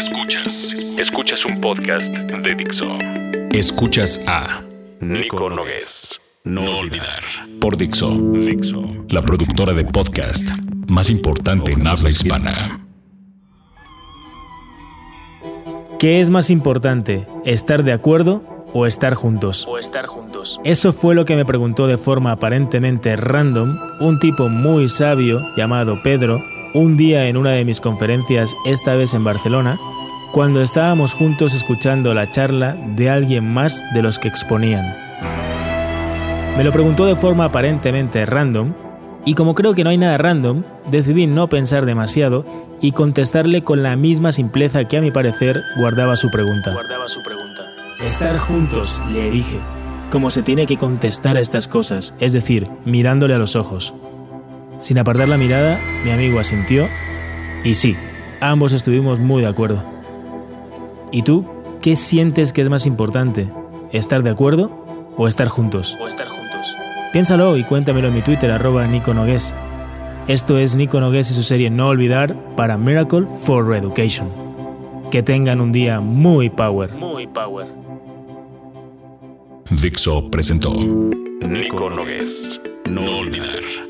Escuchas. Escuchas un podcast de Dixo. Escuchas a Nico Nogués. No olvidar. Por Dixo. Dixo. La productora de podcast más importante en habla hispana. ¿Qué es más importante? ¿Estar de acuerdo o estar juntos? O estar juntos. Eso fue lo que me preguntó de forma aparentemente random un tipo muy sabio llamado Pedro un día en una de mis conferencias, esta vez en Barcelona, cuando estábamos juntos escuchando la charla de alguien más de los que exponían. Me lo preguntó de forma aparentemente random, y como creo que no hay nada random, decidí no pensar demasiado y contestarle con la misma simpleza que a mi parecer guardaba su pregunta. Guardaba su pregunta. Estar juntos, le dije, como se tiene que contestar a estas cosas, es decir, mirándole a los ojos. Sin apartar la mirada, mi amigo asintió y sí, ambos estuvimos muy de acuerdo. ¿Y tú qué sientes que es más importante? ¿Estar de acuerdo o estar juntos? O estar juntos. Piénsalo y cuéntamelo en mi Twitter, arroba Nico Nogués. Esto es Nico Nogués y su serie No Olvidar para Miracle for Reeducation. Que tengan un día muy power. Muy power. Dixo presentó Nico Nogués. No olvidar.